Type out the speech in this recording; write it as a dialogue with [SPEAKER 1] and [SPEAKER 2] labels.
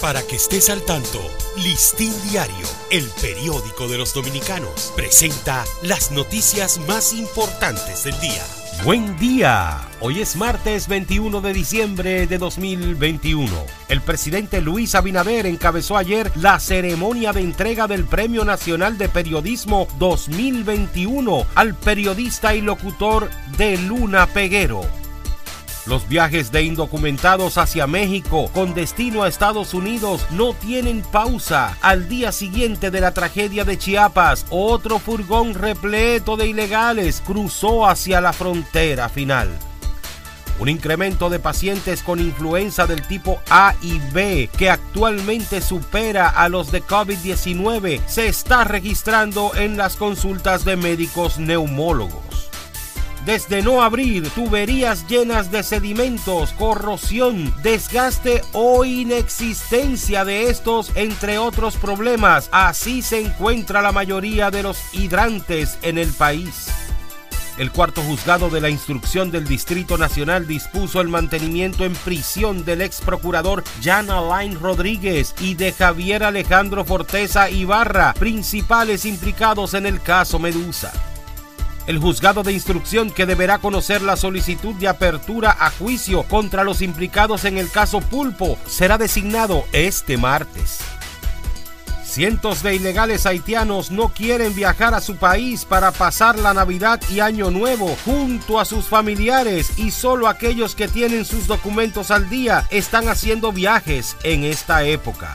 [SPEAKER 1] Para que estés al tanto, Listín Diario, el periódico de los dominicanos, presenta las noticias más importantes del día. Buen día. Hoy es martes 21 de diciembre de 2021. El presidente Luis Abinader encabezó ayer la ceremonia de entrega del Premio Nacional de Periodismo 2021 al periodista y locutor de Luna Peguero. Los viajes de indocumentados hacia México con destino a Estados Unidos no tienen pausa. Al día siguiente de la tragedia de Chiapas, otro furgón repleto de ilegales cruzó hacia la frontera final. Un incremento de pacientes con influenza del tipo A y B que actualmente supera a los de COVID-19 se está registrando en las consultas de médicos neumólogos desde no abrir tuberías llenas de sedimentos, corrosión, desgaste o inexistencia de estos, entre otros problemas. Así se encuentra la mayoría de los hidrantes en el país. El cuarto juzgado de la instrucción del Distrito Nacional dispuso el mantenimiento en prisión del ex procurador Jan Alain Rodríguez y de Javier Alejandro Forteza Ibarra, principales implicados en el caso Medusa. El juzgado de instrucción que deberá conocer la solicitud de apertura a juicio contra los implicados en el caso Pulpo será designado este martes. Cientos de ilegales haitianos no quieren viajar a su país para pasar la Navidad y Año Nuevo junto a sus familiares y solo aquellos que tienen sus documentos al día están haciendo viajes en esta época.